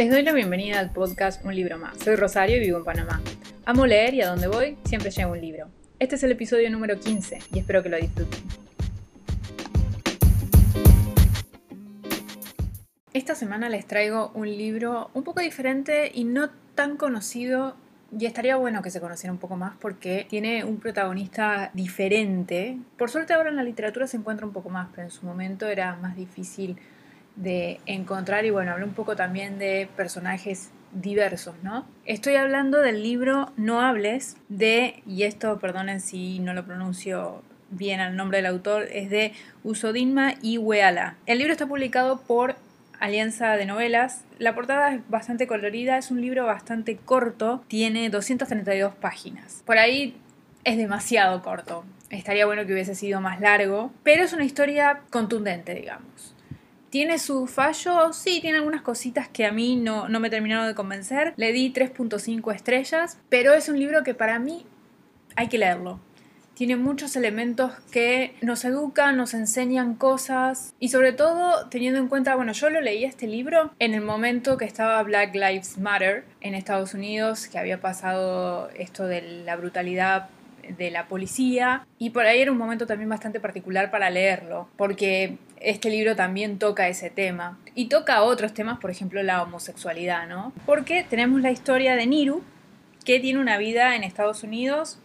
Les doy la bienvenida al podcast Un libro más. Soy Rosario y vivo en Panamá. Amo leer y a donde voy siempre llevo un libro. Este es el episodio número 15 y espero que lo disfruten. Esta semana les traigo un libro un poco diferente y no tan conocido y estaría bueno que se conociera un poco más porque tiene un protagonista diferente. Por suerte ahora en la literatura se encuentra un poco más, pero en su momento era más difícil de encontrar y bueno, hablé un poco también de personajes diversos, ¿no? Estoy hablando del libro No hables de, y esto perdonen si no lo pronuncio bien el nombre del autor, es de Usodinma Iweala. El libro está publicado por Alianza de Novelas. La portada es bastante colorida, es un libro bastante corto, tiene 232 páginas. Por ahí es demasiado corto. Estaría bueno que hubiese sido más largo, pero es una historia contundente, digamos. ¿Tiene su fallo? Sí, tiene algunas cositas que a mí no, no me terminaron de convencer. Le di 3.5 estrellas, pero es un libro que para mí hay que leerlo. Tiene muchos elementos que nos educan, nos enseñan cosas y sobre todo teniendo en cuenta, bueno, yo lo leí este libro en el momento que estaba Black Lives Matter en Estados Unidos, que había pasado esto de la brutalidad de la policía y por ahí era un momento también bastante particular para leerlo, porque este libro también toca ese tema y toca otros temas, por ejemplo la homosexualidad, ¿no? Porque tenemos la historia de Niru, que tiene una vida en Estados Unidos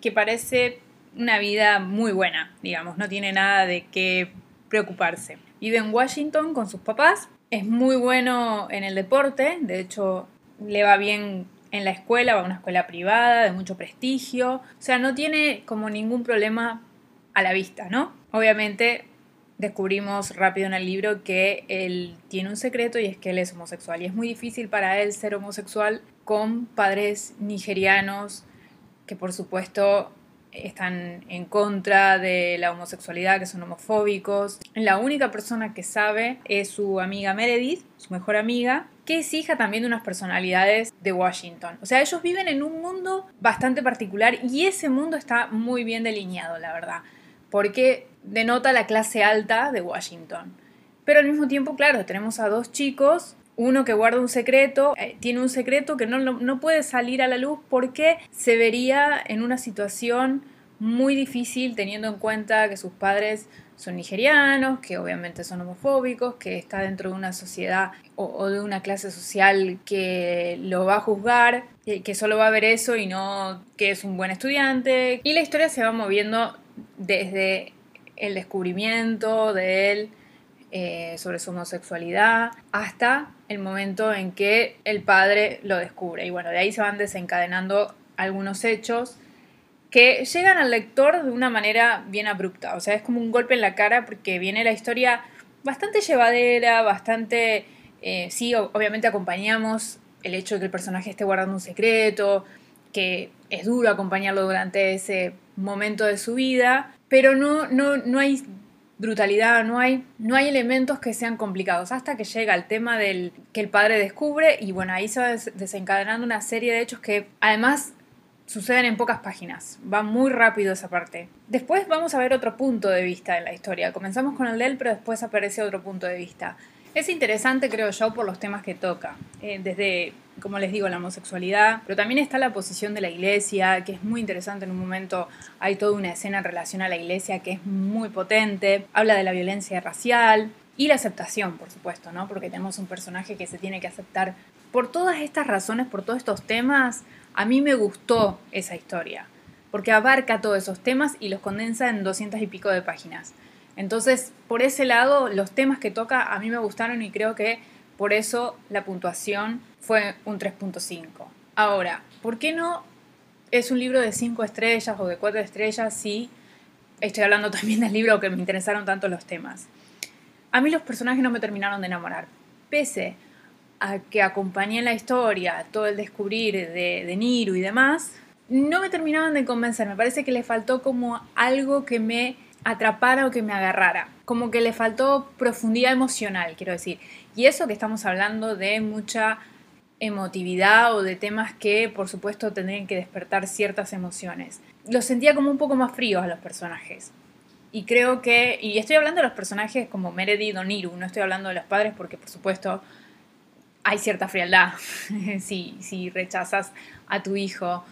que parece una vida muy buena, digamos, no tiene nada de qué preocuparse. Vive en Washington con sus papás, es muy bueno en el deporte, de hecho le va bien en la escuela, va a una escuela privada de mucho prestigio, o sea, no tiene como ningún problema a la vista, ¿no? Obviamente descubrimos rápido en el libro que él tiene un secreto y es que él es homosexual y es muy difícil para él ser homosexual con padres nigerianos que por supuesto están en contra de la homosexualidad, que son homofóbicos. La única persona que sabe es su amiga Meredith, su mejor amiga, que es hija también de unas personalidades de Washington. O sea, ellos viven en un mundo bastante particular y ese mundo está muy bien delineado, la verdad, porque denota la clase alta de Washington. Pero al mismo tiempo, claro, tenemos a dos chicos uno que guarda un secreto, eh, tiene un secreto que no, no, puede salir a la luz porque se vería en una situación muy difícil teniendo en cuenta que sus padres son nigerianos, que obviamente son homofóbicos, que está dentro de una sociedad o, de una clase social que lo va a juzgar, que, que solo va a ver eso y no que es un buen estudiante. Y la historia se va moviendo desde el descubrimiento de él eh, sobre su homosexualidad, hasta el momento en que el padre lo descubre. Y bueno, de ahí se van desencadenando algunos hechos que llegan al lector de una manera bien abrupta. O sea, es como un golpe en la cara porque viene la historia bastante llevadera, bastante... Eh, sí, obviamente acompañamos el hecho de que el personaje esté guardando un secreto, que es duro acompañarlo durante ese momento de su vida, pero no, no, no hay brutalidad, no hay, no hay elementos que sean complicados, hasta que llega el tema del que el padre descubre y bueno, ahí se va desencadenando una serie de hechos que además suceden en pocas páginas, va muy rápido esa parte. Después vamos a ver otro punto de vista en la historia, comenzamos con el de él, pero después aparece otro punto de vista. Es interesante, creo yo, por los temas que toca, eh, desde, como les digo, la homosexualidad, pero también está la posición de la iglesia, que es muy interesante en un momento, hay toda una escena en relación a la iglesia que es muy potente, habla de la violencia racial y la aceptación, por supuesto, ¿no? Porque tenemos un personaje que se tiene que aceptar. Por todas estas razones, por todos estos temas, a mí me gustó esa historia, porque abarca todos esos temas y los condensa en doscientas y pico de páginas. Entonces, por ese lado, los temas que toca a mí me gustaron y creo que por eso la puntuación fue un 3.5. Ahora, ¿por qué no es un libro de 5 estrellas o de 4 estrellas si estoy hablando también del libro que me interesaron tanto los temas? A mí los personajes no me terminaron de enamorar, pese a que acompañé la historia, todo el descubrir de, de Niru y demás, no me terminaban de convencer, me parece que le faltó como algo que me atrapara o que me agarrara. Como que le faltó profundidad emocional, quiero decir. Y eso que estamos hablando de mucha emotividad o de temas que por supuesto tendrían que despertar ciertas emociones. Los sentía como un poco más fríos a los personajes. Y creo que, y estoy hablando de los personajes como Meredith o Niru, no estoy hablando de los padres porque por supuesto hay cierta frialdad si, si rechazas a tu hijo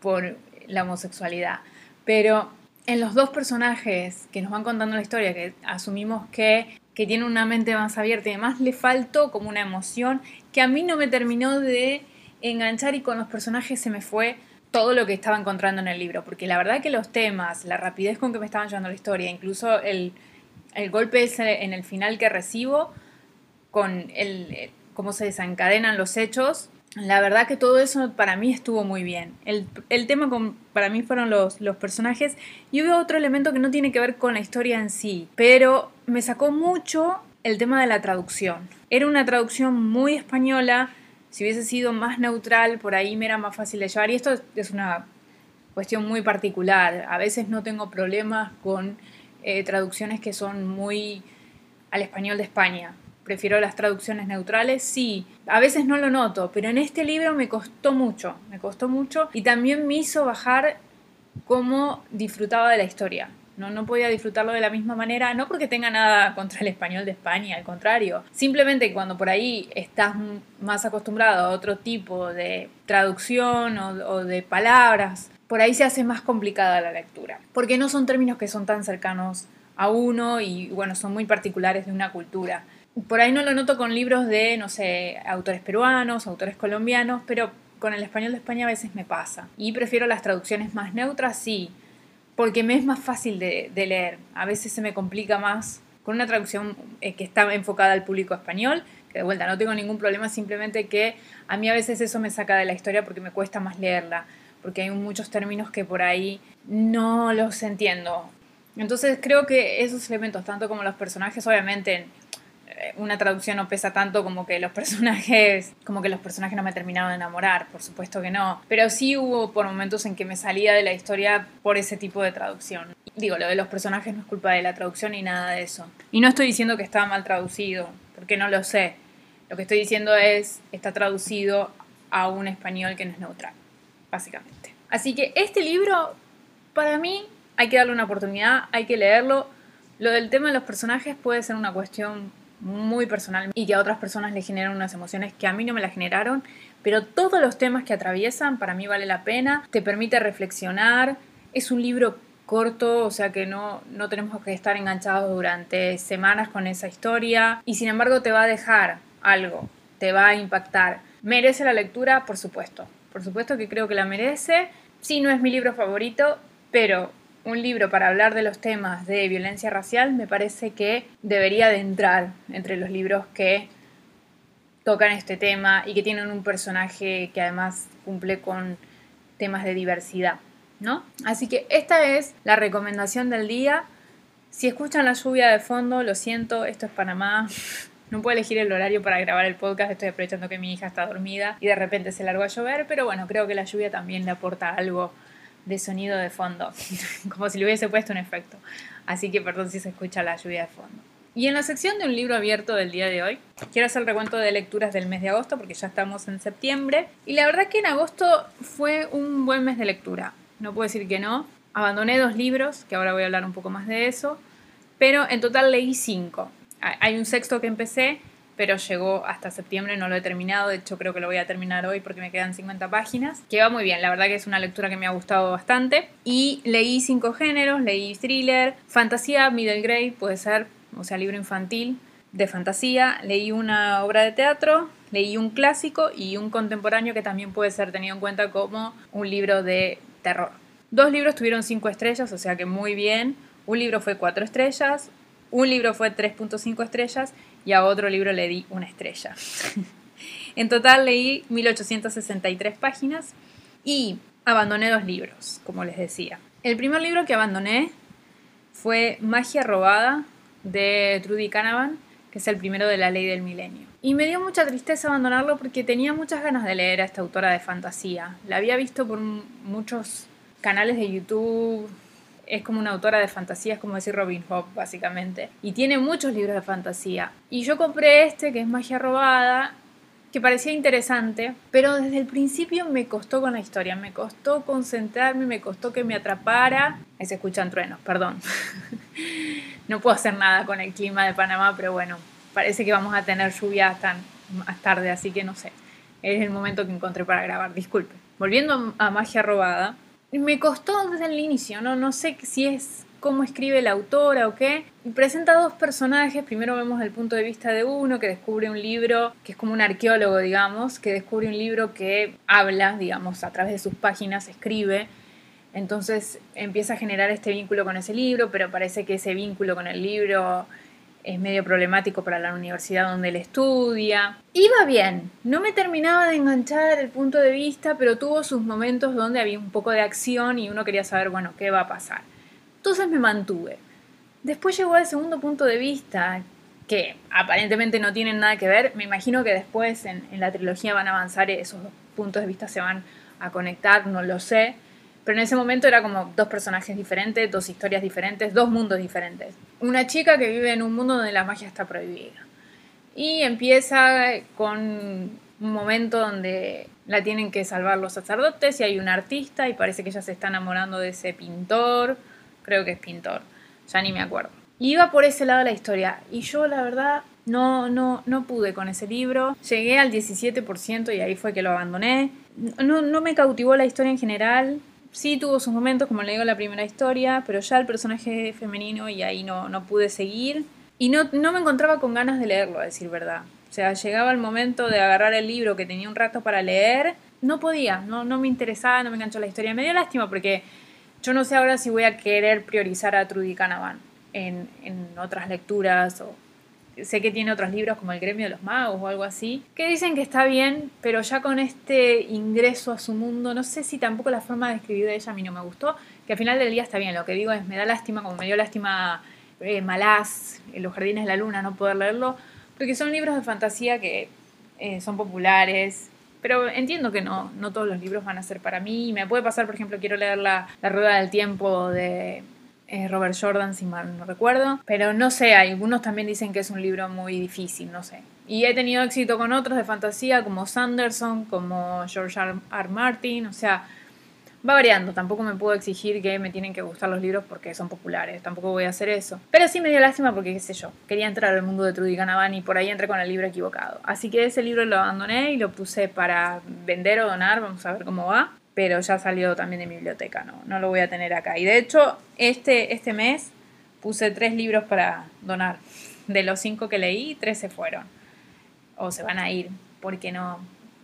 por la homosexualidad. Pero en los dos personajes que nos van contando la historia, que asumimos que, que tienen una mente más abierta y además le faltó como una emoción que a mí no me terminó de enganchar y con los personajes se me fue todo lo que estaba encontrando en el libro, porque la verdad que los temas, la rapidez con que me estaban llevando la historia, incluso el, el golpe ese en el final que recibo, con el, cómo se desencadenan los hechos, la verdad que todo eso para mí estuvo muy bien. El, tema con, para mí fueron los, los personajes y hubo otro elemento que no tiene que ver con la historia en sí, pero me sacó mucho el tema de la traducción. Era una traducción muy española, si hubiese sido más neutral, por ahí me era más fácil de llevar. Y esto es una cuestión muy particular. A veces no tengo problemas con eh, traducciones que son muy al español de España. Prefiero las traducciones neutrales, sí. A veces no lo noto, pero en este libro me costó mucho, me costó mucho y también me hizo bajar cómo disfrutaba de la historia. No, no podía disfrutarlo de la misma manera, no porque tenga nada contra el español de España, al contrario. Simplemente cuando por ahí estás más acostumbrado a otro tipo de traducción o, o de palabras, por ahí se hace más complicada la lectura. Porque no son términos que son tan cercanos a uno y bueno, son muy particulares de una cultura. Por ahí no lo noto con libros de, no sé, autores peruanos, autores colombianos, pero con el español de España a veces me pasa. Y prefiero las traducciones más neutras, sí porque me es más fácil de, leer. A veces se me complica más con una traducción eh, que está enfocada al público español, que de vuelta no tengo ningún problema, simplemente que a mí a veces eso me saca de la historia porque me cuesta más leerla, porque hay muchos términos que por ahí no los entiendo. Entonces creo que esos elementos, tanto como los personajes, obviamente una traducción no pesa tanto como que los personajes, como que los personajes no me terminaron de enamorar, por supuesto que no. Pero sí hubo por momentos en que me salía de la historia por ese tipo de traducción. Digo, lo de los personajes no es culpa de la traducción ni nada de eso. Y no estoy diciendo que estaba mal traducido, porque no lo sé. Lo que estoy diciendo es, está traducido a un español que no es neutral, básicamente. Así que este libro, para mí, hay que darle una oportunidad, hay que leerlo. Lo del tema de los personajes puede ser una cuestión muy personal y que a otras personas le generan unas emociones que a mí no me las generaron, pero todos los temas que atraviesan para mí vale la pena, te permite reflexionar, es un libro corto, o sea que no, no tenemos que estar enganchados durante semanas con esa historia y sin embargo te va a dejar algo, te va a impactar. ¿Merece la lectura? Por supuesto, por supuesto que creo que la merece. Sí, no es mi libro favorito, pero un libro para hablar de los temas de violencia racial, me parece que debería de entrar entre los libros que tocan este tema y que tienen un personaje que además cumple con temas de diversidad, ¿no? Así que esta es la recomendación del día. Si escuchan la lluvia de fondo, lo siento, esto es Panamá. No puedo elegir el horario para grabar el podcast, estoy aprovechando que mi hija está dormida y de repente se largó a llover, pero bueno, creo que la lluvia también le aporta algo de sonido de fondo, como si le hubiese puesto un efecto. Así que perdón si se escucha la lluvia de fondo. Y en la sección de un libro abierto del día de hoy, quiero hacer el recuento de lecturas del mes de agosto porque ya estamos en septiembre. Y la verdad que en agosto fue un buen mes de lectura. No puedo decir que no. Abandoné dos libros, que ahora voy a hablar un poco más de eso. Pero en total leí cinco. Hay un sexto que empecé pero llegó hasta septiembre, no lo he terminado, de hecho creo que lo voy a terminar hoy porque me quedan 50 páginas, que va muy bien, la verdad que es una lectura que me ha gustado bastante. Y leí cinco géneros, leí thriller, fantasía, middle grade, puede ser, o sea, libro infantil de fantasía, leí una obra de teatro, leí un clásico y un contemporáneo que también puede ser tenido en cuenta como un libro de terror. Dos libros tuvieron cinco estrellas, o sea que muy bien. Un libro fue cuatro estrellas, un libro fue 3.5 estrellas y a otro libro le di una estrella. en total leí 1863 páginas y abandoné dos libros, como les decía. El primer libro que abandoné fue Magia Robada de Trudy Canavan, que es el primero de la ley del milenio. Y me dio mucha tristeza abandonarlo porque tenía muchas ganas de leer a esta autora de fantasía. La había visto por muchos canales de YouTube, es como una autora de fantasía, es como decir Robin Hood, básicamente. Y tiene muchos libros de fantasía. Y yo compré este, que es Magia Robada, que parecía interesante, pero desde el principio me costó con la historia, me costó concentrarme, me costó que me atrapara. Ahí se escuchan truenos, perdón. no puedo hacer nada con el clima de Panamá, pero bueno, parece que vamos a tener lluvia hasta más tarde, así que no sé. Es el momento que encontré para grabar, disculpe. Volviendo a Magia Robada, me costó desde el inicio, ¿no? No sé si es cómo escribe la autora o qué. presenta dos personajes. Primero vemos el punto de vista de uno que descubre un libro, que es como un arqueólogo, digamos, que descubre un libro que habla, digamos, a través de sus páginas, escribe. Entonces empieza a generar este vínculo con ese libro, pero parece que ese vínculo con el libro es medio problemático para la universidad donde él estudia. Iba bien, no me terminaba de enganchar el punto de vista, pero tuvo sus momentos donde había un poco de acción y uno quería saber, bueno, qué va a pasar. Entonces me mantuve. Después llegó el segundo punto de vista, que aparentemente no tienen nada que ver. Me imagino que después en, la trilogía van a avanzar, esos puntos de vista se van a conectar, no lo sé pero en ese momento era como dos personajes diferentes, dos historias diferentes, dos mundos diferentes. Una chica que vive en un mundo donde la magia está prohibida. Y empieza con un momento donde la tienen que salvar los sacerdotes y hay un artista y parece que ella se está enamorando de ese pintor, creo que es pintor, ya ni me acuerdo. Y iba por ese lado la historia y yo la verdad no, no, no pude con ese libro. Llegué al 17% y ahí fue que lo abandoné. No, no me cautivó la historia en general sí tuvo sus momentos, como le digo la primera historia, pero ya el personaje femenino y ahí no, no pude seguir. Y no, no me encontraba con ganas de leerlo, a decir verdad. O sea, llegaba el momento de agarrar el libro que tenía un rato para leer, no podía, no, no me interesaba, no me enganchó la historia. Me dio lástima porque yo no sé ahora si voy a querer priorizar a Trudy Canavan en, en otras lecturas o sé que tiene otros libros como El gremio de los magos o algo así, que dicen que está bien, pero ya con este ingreso a su mundo, no sé si tampoco la forma de escribir de ella a mí no me gustó, que al final del día está bien, lo que digo es, me da lástima, como me dio lástima eh, Malás, Los Jardines de la Luna, no poder leerlo, porque son libros de fantasía que eh, son populares, pero entiendo que no, no todos los libros van a ser para mí. Me puede pasar, por ejemplo, quiero leer La, la Rueda del Tiempo de Robert Jordan, si mal no recuerdo. Pero no sé, algunos también dicen que es un libro muy difícil, no sé. Y he tenido éxito con otros de fantasía como Sanderson, como George R. R. Martin, o sea, va variando. Tampoco me puedo exigir que me tienen que gustar los libros porque son populares, tampoco voy a hacer eso. Pero sí me dio lástima porque, qué sé yo, quería entrar al mundo de Trudy Canavan y por ahí entré con el libro equivocado. Así que ese libro lo abandoné y lo puse para vender o donar, vamos a ver cómo va pero ya salió también de mi biblioteca, no, no lo voy a tener acá. Y de hecho, este, este mes puse tres libros para donar. De los cinco que leí, tres se fueron. O se van a ir, porque no...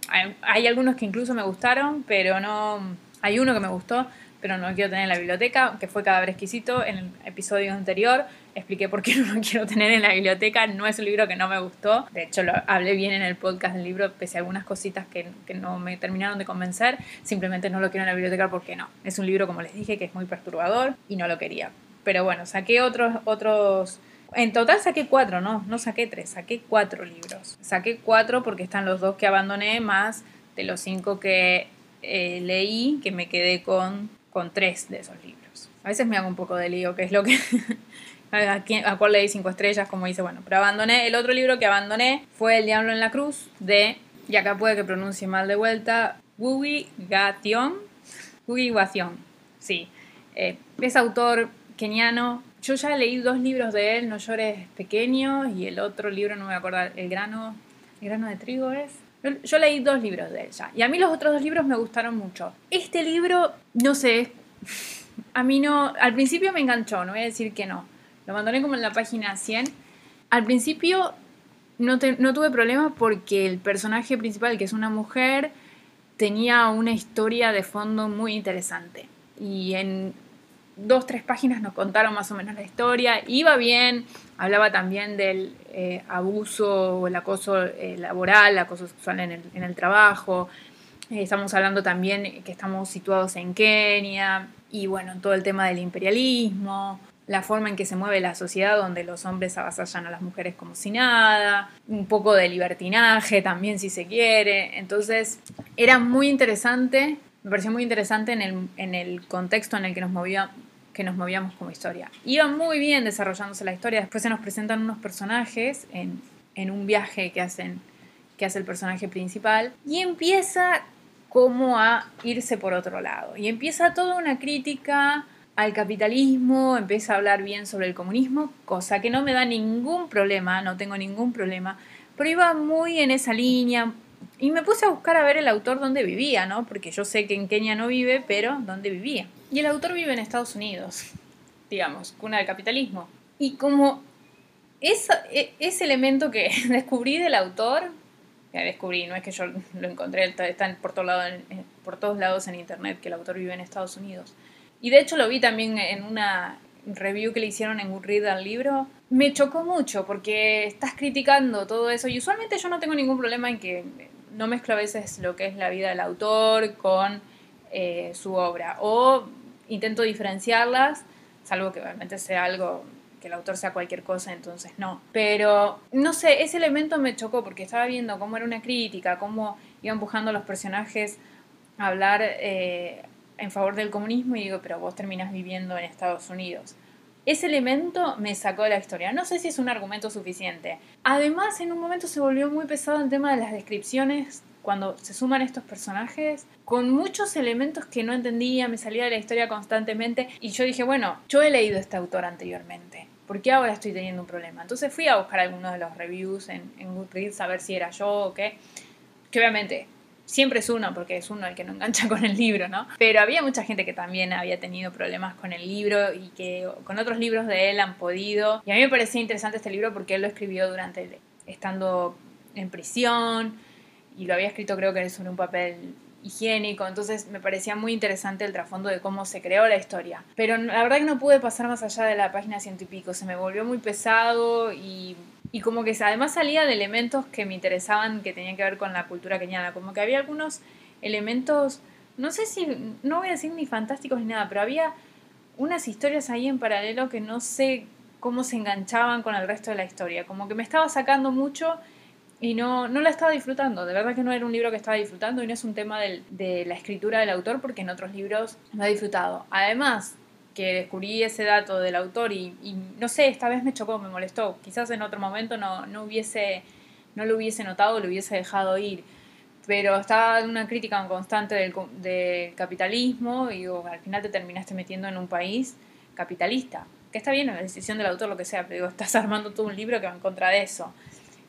Hay, hay algunos que incluso me gustaron, pero no... Hay uno que me gustó, pero no lo quiero tener en la biblioteca, que fue Cadáver Exquisito en el episodio anterior. Expliqué por qué no lo quiero tener en la biblioteca. No es un libro que no me gustó. De hecho, lo hablé bien en el podcast del libro, pese a algunas cositas que, que no me terminaron de convencer. Simplemente no lo quiero en la biblioteca porque no. Es un libro, como les dije, que es muy perturbador y no lo quería. Pero bueno, saqué otros, otros en total saqué cuatro, no, no saqué tres, saqué cuatro libros. Saqué cuatro porque están los dos que abandoné, más de los cinco que eh, leí, que me quedé con con tres de esos libros. A veces me hago un poco de lío, que es lo que... a, cuál leí cinco estrellas, como dice, bueno, pero abandoné, el otro libro que abandoné fue El Diablo en la Cruz, de, y acá puede que pronuncie mal de vuelta, Wugi Gation, Gation, sí, eh, es autor keniano, yo ya leí dos libros de él, No llores pequeño, y el otro libro, no me voy a acordar, El grano, el grano de trigo es, yo, leí dos libros de ella y a mí los otros dos libros me gustaron mucho. Este libro, no sé, a mí no, al principio me enganchó, no voy a decir que no. Lo abandoné como en la página 100. Al principio no, no tuve problema porque el personaje principal, que es una mujer, tenía una historia de fondo muy interesante. Y en dos, tres páginas nos contaron más o menos la historia. Iba bien, hablaba también del eh, abuso o el acoso eh, laboral, el acoso sexual en el, en el trabajo. Eh, estamos hablando también que estamos situados en Kenia y bueno, todo el tema del imperialismo, la forma en que se mueve la sociedad donde los hombres avasallan a las mujeres como si nada, un poco de libertinaje también si se quiere. Entonces era muy interesante me pareció muy interesante en el, en el contexto en el que nos, movía, que nos movíamos como historia. Iba muy bien desarrollándose la historia, después se nos presentan unos personajes en, en un viaje que, hacen, que hace el personaje principal y empieza como a irse por otro lado. Y empieza toda una crítica al capitalismo, empieza a hablar bien sobre el comunismo, cosa que no me da ningún problema, no tengo ningún problema, pero iba muy en esa línea y me puse a buscar a ver el autor dónde vivía, ¿no? Porque yo sé que en Kenia no vive, pero dónde vivía. Y el autor vive en Estados Unidos, digamos, cuna del capitalismo. Y como ese, ese elemento que descubrí del autor, que descubrí, no es que yo lo encontré, está por, todo lado, por todos lados en internet que el autor vive en Estados Unidos. Y de hecho lo vi también en una review que le hicieron en Goodreads al libro. Me chocó mucho porque estás criticando todo eso y usualmente yo no tengo ningún problema en que no mezclo a veces lo que es la vida del autor con eh, su obra o intento diferenciarlas, salvo que obviamente sea algo que el autor sea cualquier cosa, entonces no. Pero no sé, ese elemento me chocó porque estaba viendo cómo era una crítica, cómo iba empujando a los personajes a hablar eh, en favor del comunismo y digo, pero vos terminás viviendo en Estados Unidos. Ese elemento me sacó de la historia. No sé si es un argumento suficiente. Además, en un momento se volvió muy pesado el tema de las descripciones cuando se suman estos personajes, con muchos elementos que no entendía, me salía de la historia constantemente y yo dije, bueno, yo he leído este autor anteriormente. ¿Por qué ahora estoy teniendo un problema? Entonces fui a buscar algunos de los reviews en, en Goodreads a ver si era yo o qué. Que obviamente siempre es uno, porque es uno el que no engancha con el libro, ¿no? Pero había mucha gente que también había tenido problemas con el libro y que con otros libros de él han podido. Y a mí me parecía interesante este libro porque él lo escribió durante estando en prisión y lo había escrito creo que sobre un papel higiénico, entonces me parecía muy interesante el trasfondo de cómo se creó la historia. Pero la verdad que no pude pasar más allá de la página ciento y pico, se me volvió muy pesado y y como que además salía de elementos que me interesaban que tenían que ver con la cultura keniana, como que había algunos elementos, no sé si, no voy a decir ni fantásticos ni nada, pero había unas historias ahí en paralelo que no sé cómo se enganchaban con el resto de la historia, como que me estaba sacando mucho y no, no la estaba disfrutando, de verdad que no era un libro que estaba disfrutando y no es un tema de la escritura del autor porque en otros libros lo he disfrutado. Además, que descubrí ese dato del autor y, no sé, esta vez me chocó, me molestó. Quizás en otro momento no, no, hubiese, no lo hubiese notado, lo hubiese dejado ir. Pero estaba una crítica constante del, capitalismo y al final te terminaste metiendo en un país capitalista. Que está bien, la decisión del autor, lo que sea, pero digo, estás armando todo un libro que va en contra de eso.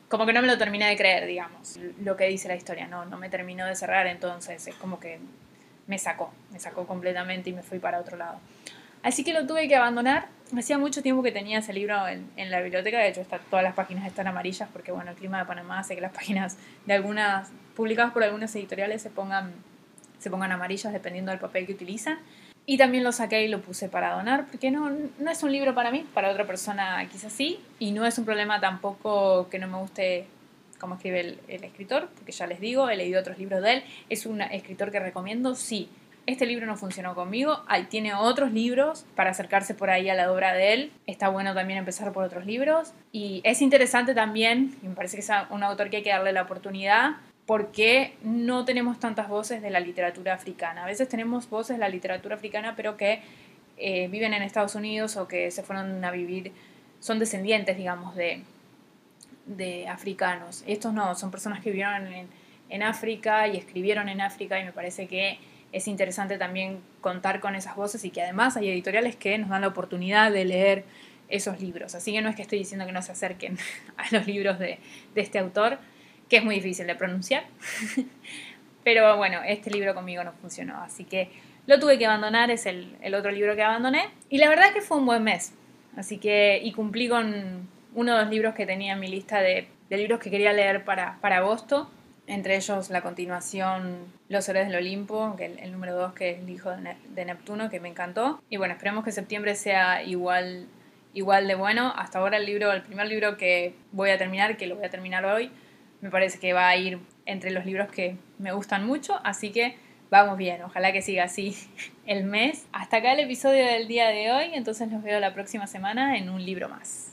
Como que no me lo terminé de creer, digamos, lo que dice la historia. No, no me terminó de cerrar, entonces es como que me sacó, me sacó completamente y me fui para otro lado. Así que lo tuve que abandonar. Hacía mucho tiempo que tenía ese libro en, la biblioteca, de hecho está, todas las páginas están amarillas porque bueno, el clima de Panamá hace que las páginas de algunas, publicadas por algunas editoriales, se pongan, se pongan amarillas dependiendo del papel que utilizan. Y también lo saqué y lo puse para donar, porque no, no es un libro para mí, para otra persona quizás sí, y no es un problema tampoco que no me guste cómo escribe el, escritor, porque ya les digo, he leído otros libros de él, es un escritor que recomiendo, sí, este libro no funcionó conmigo, ahí tiene otros libros para acercarse por ahí a la obra de él, está bueno también empezar por otros libros y es interesante también, y me parece que es un autor que hay que darle la oportunidad, porque no tenemos tantas voces de la literatura africana. A veces tenemos voces de la literatura africana, pero que eh, viven en Estados Unidos o que se fueron a vivir, son descendientes, digamos, de, africanos. Estos no, son personas que vivieron en, en África y escribieron en África y me parece que es interesante también contar con esas voces y que además hay editoriales que nos dan la oportunidad de leer esos libros. Así que no es que estoy diciendo que no se acerquen a los libros de, este autor, que es muy difícil de pronunciar. Pero bueno, este libro conmigo no funcionó, así que lo tuve que abandonar, es el, otro libro que abandoné. Y la verdad es que fue un buen mes, así que y cumplí con uno de los libros que tenía en mi lista de, libros que quería leer para, para agosto entre ellos la continuación Los Héroes del Olimpo, que el, número 2 que es el hijo de, Neptuno, que me encantó. Y bueno, esperemos que septiembre sea igual, igual de bueno. Hasta ahora el libro, el primer libro que voy a terminar, que lo voy a terminar hoy, me parece que va a ir entre los libros que me gustan mucho, así que vamos bien, ojalá que siga así el mes. Hasta acá el episodio del día de hoy, entonces los veo la próxima semana en un libro más.